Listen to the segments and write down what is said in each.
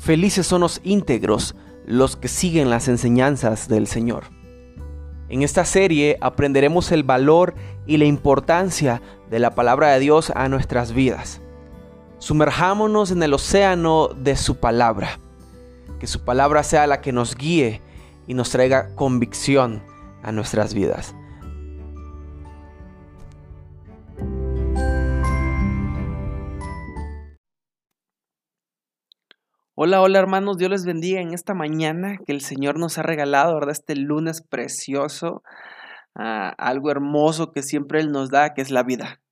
Felices son los íntegros, los que siguen las enseñanzas del Señor. En esta serie aprenderemos el valor y la importancia de la palabra de Dios a nuestras vidas. Sumerjámonos en el océano de su palabra. Que su palabra sea la que nos guíe y nos traiga convicción a nuestras vidas. Hola, hola hermanos, Dios les bendiga en esta mañana que el Señor nos ha regalado, ¿verdad? Este lunes precioso, ah, algo hermoso que siempre Él nos da, que es la vida.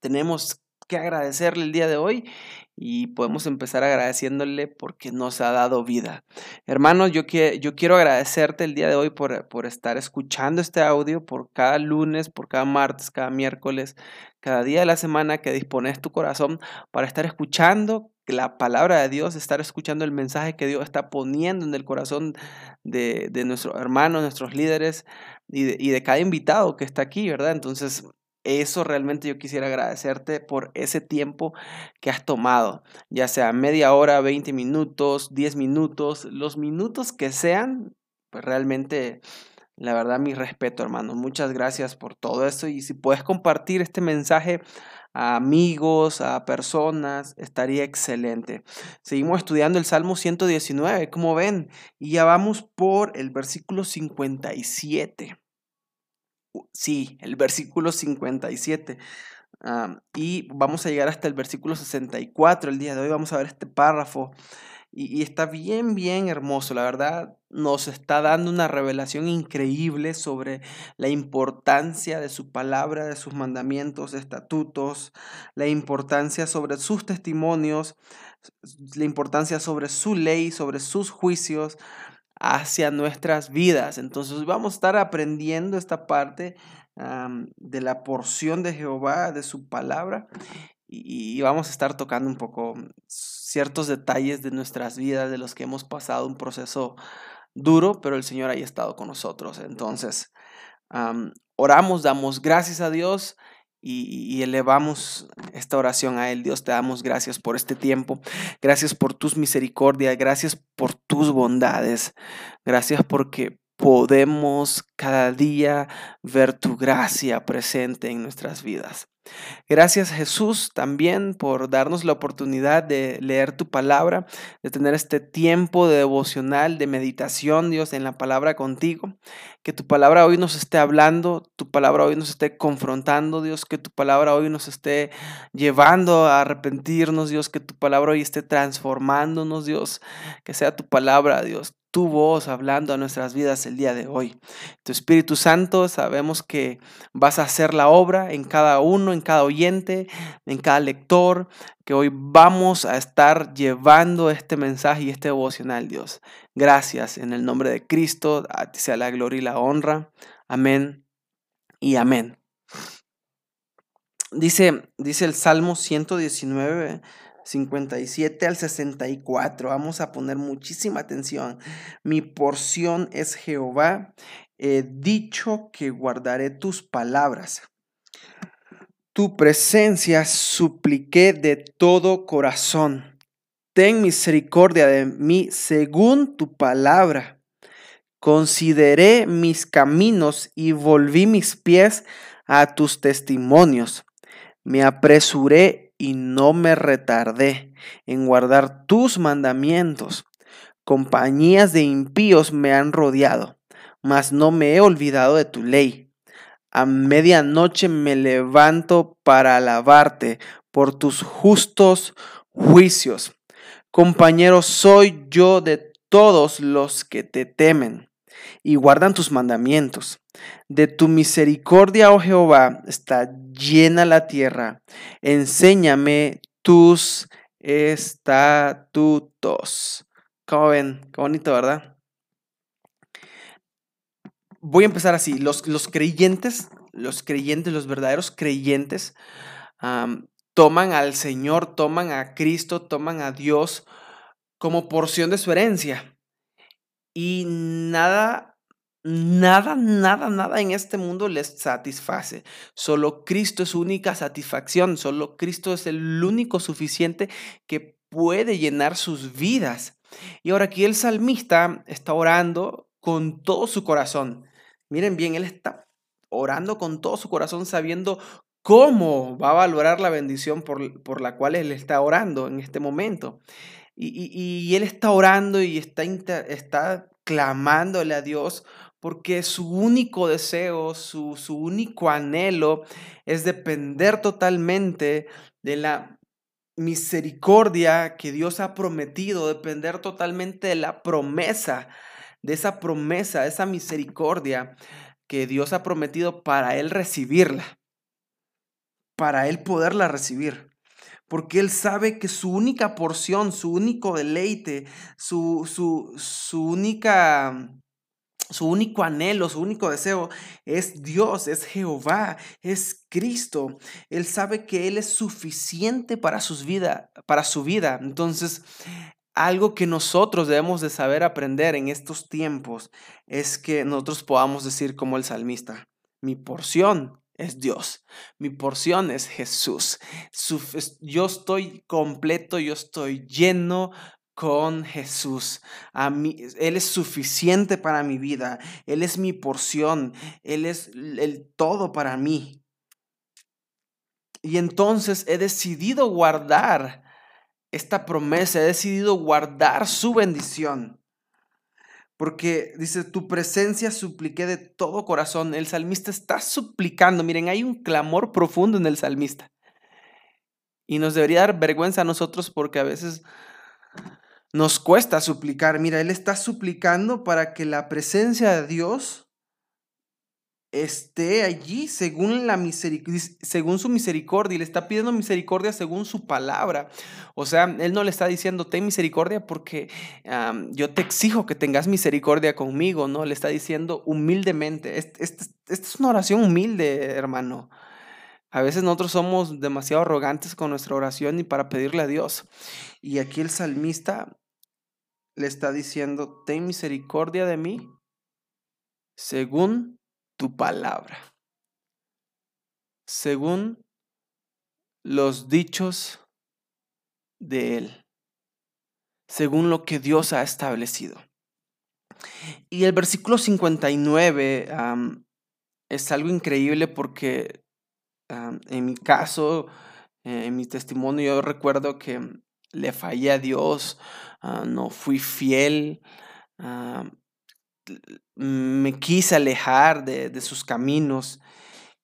Tenemos que agradecerle el día de hoy y podemos empezar agradeciéndole porque nos ha dado vida. Hermanos, yo, yo quiero agradecerte el día de hoy por, por estar escuchando este audio, por cada lunes, por cada martes, cada miércoles, cada día de la semana que dispones tu corazón para estar escuchando la palabra de Dios, estar escuchando el mensaje que Dios está poniendo en el corazón de, de nuestros hermanos, nuestros líderes y de, cada invitado que está aquí, ¿verdad? Entonces, eso realmente yo quisiera agradecerte por ese tiempo que has tomado, ya sea media hora, 20 minutos, 10 minutos, los minutos que sean, pues realmente, la verdad, mi respeto, hermano. Muchas gracias por todo esto y si puedes compartir este mensaje a amigos, a personas, estaría excelente. Seguimos estudiando el Salmo 119, como ven, y ya vamos por el versículo 57. Sí, el versículo 57. y vamos a llegar hasta el versículo 64 el día de hoy. Vamos a ver este párrafo y, está bien, bien hermoso, la verdad. Nos está dando una revelación increíble sobre la importancia de su palabra, de sus mandamientos, estatutos, la importancia sobre sus testimonios, la importancia sobre su ley, sobre sus juicios hacia nuestras vidas. Entonces vamos a estar aprendiendo esta parte de la porción de Jehová, de su palabra, y, vamos a estar tocando un poco ciertos detalles de nuestras vidas, de los que hemos pasado un proceso duro, pero el Señor ha estado con nosotros. Entonces, oramos, damos gracias a Dios y, elevamos esta oración a Él. Dios, te damos gracias por este tiempo. Gracias por tus misericordias. Gracias por tus bondades. Gracias porque podemos cada día ver tu gracia presente en nuestras vidas. Gracias Jesús también por darnos la oportunidad de leer tu palabra, de tener este tiempo de devocional, de meditación, Dios, en la palabra contigo. Que tu palabra hoy nos esté hablando, tu palabra hoy nos esté confrontando, Dios, que tu palabra hoy nos esté llevando a arrepentirnos, Dios, que tu palabra hoy esté transformándonos, Dios, que sea tu palabra, Dios, tu voz hablando a nuestras vidas el día de hoy. Tu Espíritu Santo, sabemos que vas a hacer la obra en cada uno, en cada oyente, en cada lector, que hoy vamos a estar llevando este mensaje y este devocional, Dios. Gracias en el nombre de Cristo, a ti sea la gloria y la honra. Amén y amén. Dice, dice el Salmo 119, 57 al 64. Vamos a poner muchísima atención. Mi porción es Jehová. He dicho que guardaré tus palabras. Tu presencia supliqué de todo corazón. Ten misericordia de mí según tu palabra. Consideré mis caminos y volví mis pies a tus testimonios. Me apresuré y no me retardé en guardar tus mandamientos. Compañías de impíos me han rodeado, mas no me he olvidado de tu ley. A medianoche me levanto para alabarte por tus justos juicios. Compañero soy yo de todos los que te temen y guardan tus mandamientos. De tu misericordia, oh Jehová, está llena la tierra. Enséñame tus estatutos. ¿Cómo ven? Qué bonito, ¿verdad? Voy a empezar así. Los, los creyentes, los creyentes, los verdaderos creyentes, toman al Señor, toman a Cristo, toman a Dios como porción de su herencia. Y nada Nada, nada, nada en este mundo les satisface. Solo Cristo es única satisfacción. Solo Cristo es el único suficiente que puede llenar sus vidas. Y ahora aquí el salmista está orando con todo su corazón. Miren bien, él está orando con todo su corazón sabiendo cómo va a valorar la bendición por, la cual él está orando en este momento. Y, él está orando y está, está clamándole a Dios porque su único deseo, su, su único anhelo es depender totalmente de la misericordia que Dios ha prometido, depender totalmente de la promesa, de esa promesa, de esa misericordia que Dios ha prometido para él recibirla, para él poderla recibir. Porque él sabe que su única porción, su único deleite, su, su, su única su único anhelo, su único deseo es Dios, es Jehová, es Cristo. Él sabe que Él es suficiente para, sus vida, para su vida. Entonces, algo que nosotros debemos de saber aprender en estos tiempos es que nosotros podamos decir como el salmista, mi porción es Dios, mi porción es Jesús. Yo estoy completo, yo estoy lleno con Jesús. A mí, Él es suficiente para mi vida, Él es mi porción, Él es el todo para mí. Y entonces he decidido guardar esta promesa, he decidido guardar su bendición. Porque dice, tu presencia supliqué de todo corazón. El salmista está suplicando. Miren, hay un clamor profundo en el salmista. Y nos debería dar vergüenza a nosotros porque a veces nos cuesta suplicar. Mira, él está suplicando para que la presencia de Dios esté allí según, la según su misericordia y le está pidiendo misericordia según su palabra. O sea, Él no le está diciendo, ten misericordia porque yo te exijo que tengas misericordia conmigo, ¿no? Le está diciendo humildemente. Esta es una oración humilde, hermano. A veces nosotros somos demasiado arrogantes con nuestra oración y para pedirle a Dios. Y aquí el salmista le está diciendo, ten misericordia de mí según tu palabra, según los dichos de Él, según lo que Dios ha establecido. Y el versículo 59 es algo increíble porque en mi caso, en mi testimonio, yo recuerdo que le fallé a Dios, ah, no fui fiel, me quise alejar de, sus caminos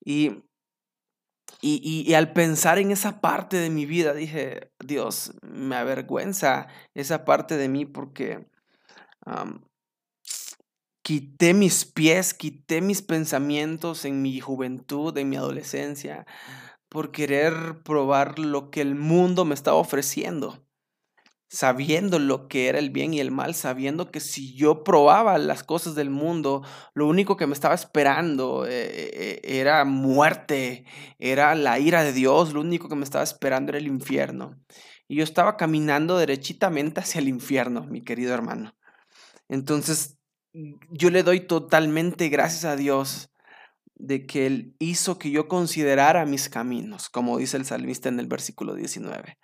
y, y, al pensar en esa parte de mi vida dije, Dios, me avergüenza esa parte de mí porque quité mis pies, quité mis pensamientos en mi juventud, en mi adolescencia, por querer probar lo que el mundo me estaba ofreciendo sabiendo lo que era el bien y el mal, sabiendo que si yo probaba las cosas del mundo, lo único que me estaba esperando eh, eh, era muerte, era la ira de Dios, lo único que me estaba esperando era el infierno. Y yo estaba caminando derechitamente hacia el infierno, mi querido hermano. Entonces, yo le doy totalmente gracias a Dios de que Él hizo que yo considerara mis caminos, como dice el salmista en el versículo 19.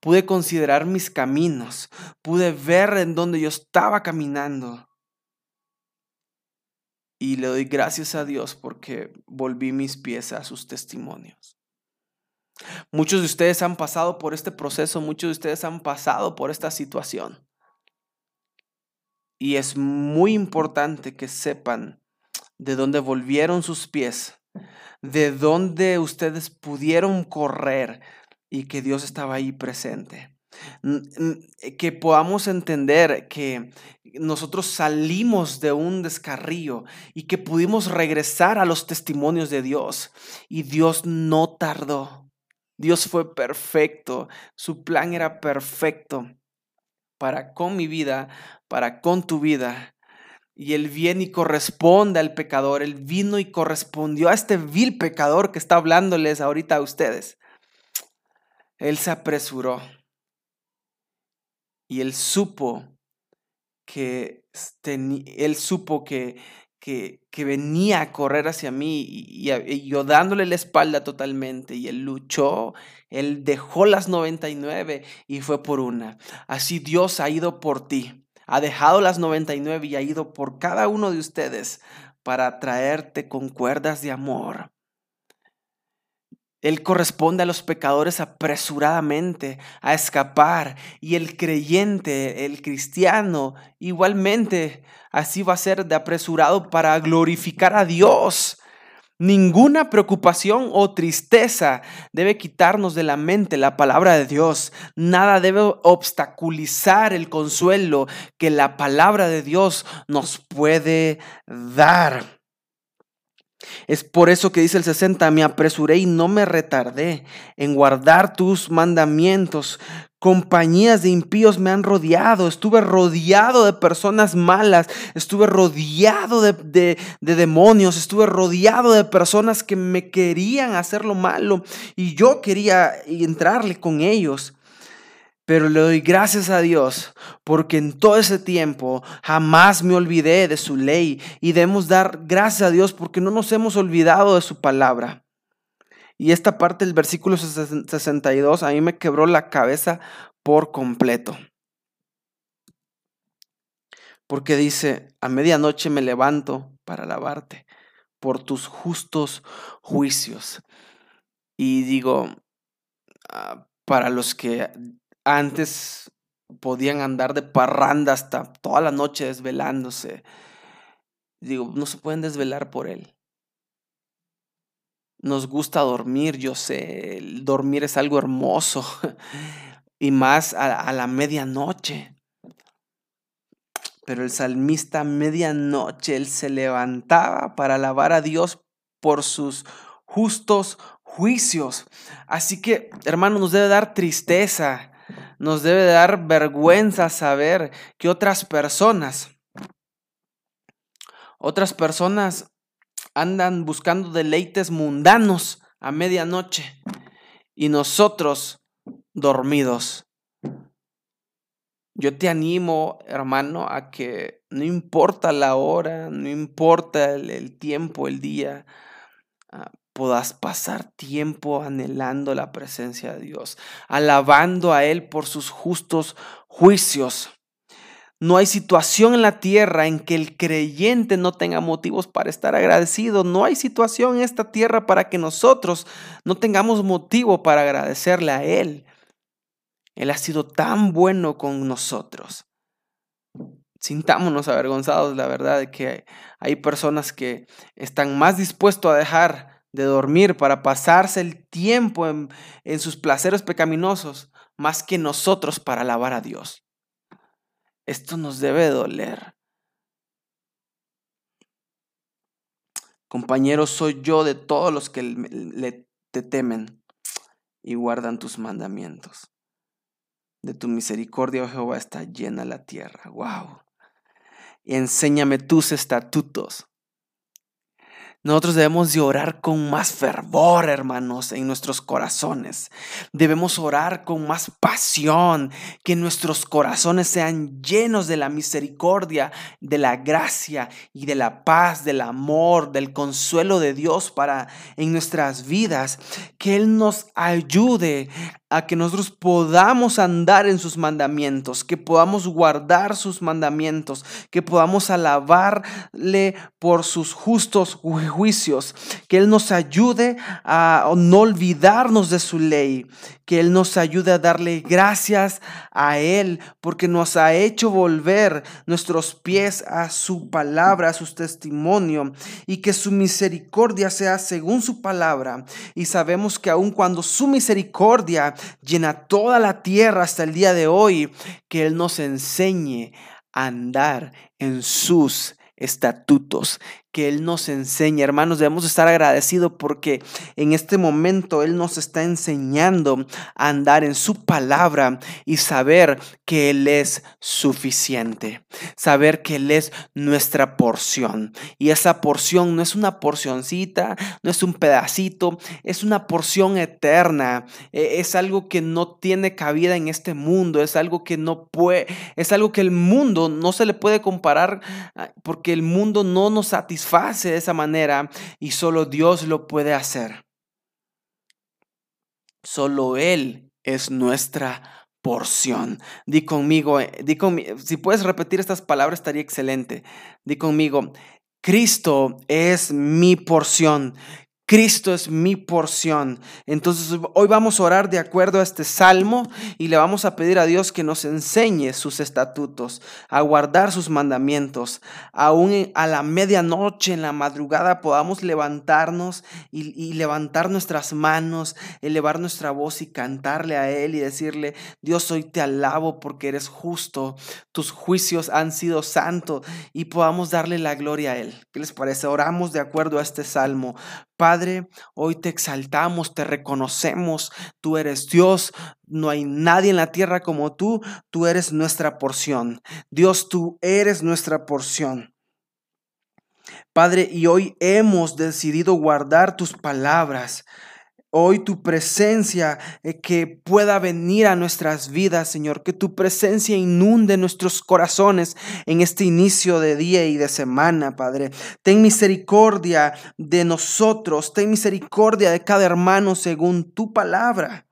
Pude considerar mis caminos, pude ver en dónde yo estaba caminando. Y le doy gracias a Dios porque volví mis pies a sus testimonios. Muchos de ustedes han pasado por este proceso, muchos de ustedes han pasado por esta situación. Y es muy importante que sepan de dónde volvieron sus pies, de dónde ustedes pudieron correr, y que Dios estaba ahí presente. Eh, que podamos entender que nosotros salimos de un descarrío y que pudimos regresar a los testimonios de Dios. Y Dios no tardó. Dios fue perfecto. Su plan era perfecto para con mi vida, para con tu vida. Y Él viene y corresponde al pecador. Él vino y correspondió a este vil pecador que está hablándoles ahorita a ustedes. Él se apresuró. Y él supo que él supo que, que, venía a correr hacia mí y, yo dándole la espalda totalmente. Y él luchó, él dejó las 99 y fue por una. Así Dios ha ido por ti, ha dejado las 99 y ha ido por cada uno de ustedes para traerte con cuerdas de amor él corresponde a los pecadores apresuradamente a escapar y el creyente, el cristiano, igualmente así va a ser de apresurado para glorificar a Dios. Ninguna preocupación o tristeza debe quitarnos de la mente la palabra de Dios. Nada debe obstaculizar el consuelo que la palabra de Dios nos puede dar. Es por eso que dice el 60, me apresuré y no me retardé en guardar tus mandamientos. Compañías de impíos me han rodeado, estuve rodeado de personas malas, estuve rodeado de, demonios, estuve rodeado de personas que me querían hacer lo malo y yo quería entrarle con ellos. Pero le doy gracias a Dios porque en todo ese tiempo jamás me olvidé de su ley y debemos dar gracias a Dios porque no nos hemos olvidado de su palabra. Y esta parte del versículo 62 a mí me quebró la cabeza por completo. Porque dice, a medianoche me levanto para alabarte por tus justos juicios. Y digo, ah, para los que antes podían andar de parranda hasta toda la noche desvelándose. Digo, no se pueden desvelar por él. Nos gusta dormir, yo sé, dormir es algo hermoso y más a, a la medianoche. Pero el salmista a medianoche, él se levantaba para alabar a Dios por sus justos juicios. Así que, hermano, nos debe dar tristeza nos debe dar vergüenza saber que otras personas, otras personas andan buscando deleites mundanos a medianoche y nosotros dormidos. Yo te animo, hermano, a que no importa la hora, no importa el, tiempo, el día, puedas pasar tiempo anhelando la presencia de Dios, alabando a Él por sus justos juicios. No hay situación en la tierra en que el creyente no tenga motivos para estar agradecido. No hay situación en esta tierra para que nosotros no tengamos motivo para agradecerle a Él. Él ha sido tan bueno con nosotros. Sintámonos avergonzados, la verdad, de que hay personas que están más dispuestos a dejar de dormir para pasarse el tiempo en, en sus placeres pecaminosos más que nosotros para alabar a Dios. Esto nos debe doler. Compañero, soy yo de todos los que le, te temen y guardan tus mandamientos. De tu misericordia, oh Jehová, está llena la tierra. Wow. Y enséñame tus estatutos. Nosotros debemos de orar con más fervor, hermanos, en nuestros corazones. Debemos orar con más pasión, que nuestros corazones sean llenos de la misericordia, de la gracia y de la paz, del amor, del consuelo de Dios para en nuestras vidas. Que Él nos ayude a que nosotros podamos andar en sus mandamientos, que podamos guardar sus mandamientos, que podamos alabarle por sus justos juicios, que Él nos ayude a no olvidarnos de su ley, que Él nos ayude a darle gracias a Él, porque nos ha hecho volver nuestros pies a su palabra, a su testimonio, y que su misericordia sea según su palabra. Y sabemos que aun cuando su misericordia llena toda la tierra hasta el día de hoy, que Él nos enseñe a andar en sus estatutos, que Él nos enseña. Hermanos, debemos estar agradecidos porque en este momento Él nos está enseñando a andar en su palabra y saber que Él es suficiente. Saber que Él es nuestra porción. Y esa porción no es una porcioncita, no es un pedacito, es una porción eterna. E, es algo que no tiene cabida en este mundo, es algo que no puede, es algo que el mundo no se le puede comparar ah, porque el mundo no nos satisface de esa manera y solo Dios lo puede hacer. Solo Él es nuestra porción. Di conmigo, eh, di conmigo, si puedes repetir estas palabras estaría excelente. Di conmigo, Cristo es mi porción. Cristo es mi porción. Entonces hoy vamos a orar de acuerdo a este salmo y le vamos a pedir a Dios que nos enseñe sus estatutos, a guardar sus mandamientos. Aún a la medianoche, en la madrugada, podamos levantarnos y, y levantar nuestras manos, elevar nuestra voz y cantarle a Él y decirle, Dios, hoy te alabo porque eres justo, tus juicios han sido santos y podamos darle la gloria a Él. ¿Qué les parece? Oramos de acuerdo a este salmo. Padre, hoy te exaltamos, te reconocemos, tú eres Dios, no hay nadie en la tierra como tú, tú eres nuestra porción. Dios, tú eres nuestra porción. Padre, y hoy hemos decidido guardar tus palabras hoy tu presencia eh, que pueda venir a nuestras vidas, Señor, que tu presencia inunde nuestros corazones en este inicio de día y de semana, Padre. Ten misericordia de nosotros, ten misericordia de cada hermano según tu palabra.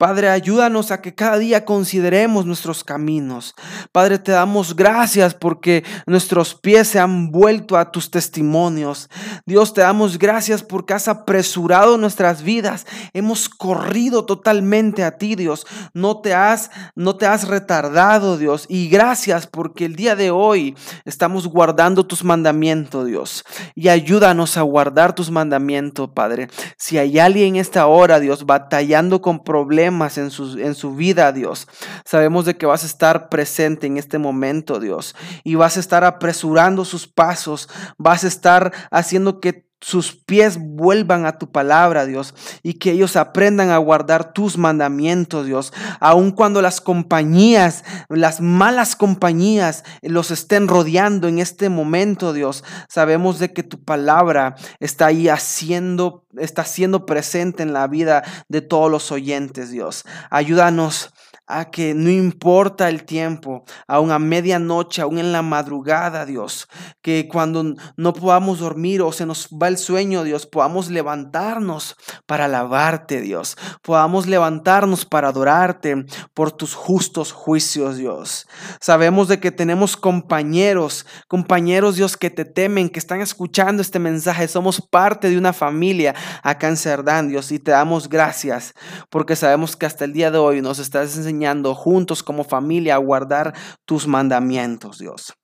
Padre, ayúdanos a que cada día consideremos nuestros caminos. Padre, te damos gracias porque nuestros pies se han vuelto a tus testimonios. Dios, te damos gracias porque has apresurado nuestras vidas. Hemos corrido totalmente a ti, Dios. No te has no te has retardado, Dios. Y gracias porque el día de hoy estamos guardando tus mandamientos, Dios. Y ayúdanos a guardar tus mandamientos, Padre. Si hay alguien en esta hora, Dios, batallando con problemas en su, en su vida, Dios. Sabemos de que vas a estar presente en este momento, Dios, y vas a estar apresurando sus pasos, vas a estar haciendo que sus pies vuelvan a tu palabra, Dios, y que ellos aprendan a guardar tus mandamientos, Dios, aun cuando las compañías, las malas compañías los estén rodeando en este momento, Dios. Sabemos de que tu palabra está ahí haciendo, está siendo presente en la vida de todos los oyentes, Dios. Ayúdanos a que no importa el tiempo, aún a medianoche, aún en la madrugada, Dios, que cuando no podamos dormir o se nos va el sueño, Dios, podamos levantarnos para alabarte, Dios, podamos levantarnos para adorarte por tus justos juicios, Dios. Sabemos de que tenemos compañeros, compañeros, Dios, que te temen, que están escuchando este mensaje, somos parte de una familia acá en Cerdán, Dios, y te damos gracias porque sabemos que hasta el día de hoy nos estás enseñando juntos como familia a guardar tus mandamientos, Dios.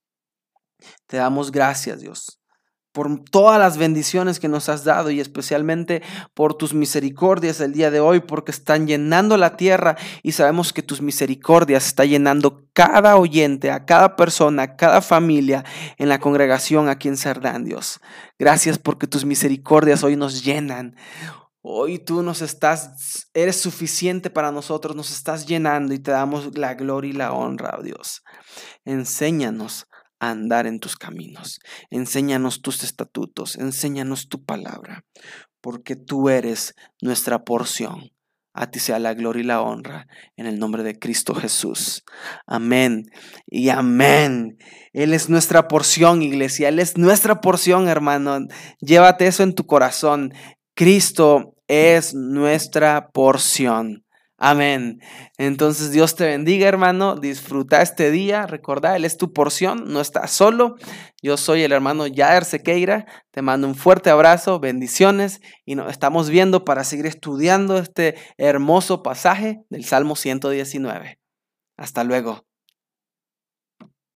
Te damos gracias, Dios, por todas las bendiciones que nos has dado y especialmente por tus misericordias el día de hoy, porque están llenando la tierra y sabemos que tus misericordias están llenando cada oyente, a cada persona, a cada familia en la congregación aquí en Cerdán, Dios. Gracias porque tus misericordias hoy nos llenan. Hoy tú nos estás, eres suficiente para nosotros, nos estás llenando y te damos la gloria y la honra, oh Dios. Enséñanos a andar en tus caminos, enséñanos tus estatutos, enséñanos tu palabra, porque tú eres nuestra porción. A ti sea la gloria y la honra en el nombre de Cristo Jesús. Amén y amén. Él es nuestra porción, iglesia. Él es nuestra porción, hermano. Llévate eso en tu corazón. Cristo es nuestra porción. Amén. Entonces Dios te bendiga, hermano. Disfruta este día. Recordá, Él es tu porción. No estás solo. Yo soy el hermano Yair Sequeira. Te mando un fuerte abrazo, bendiciones. Y nos estamos viendo para seguir estudiando este hermoso pasaje del Salmo 119. Hasta luego.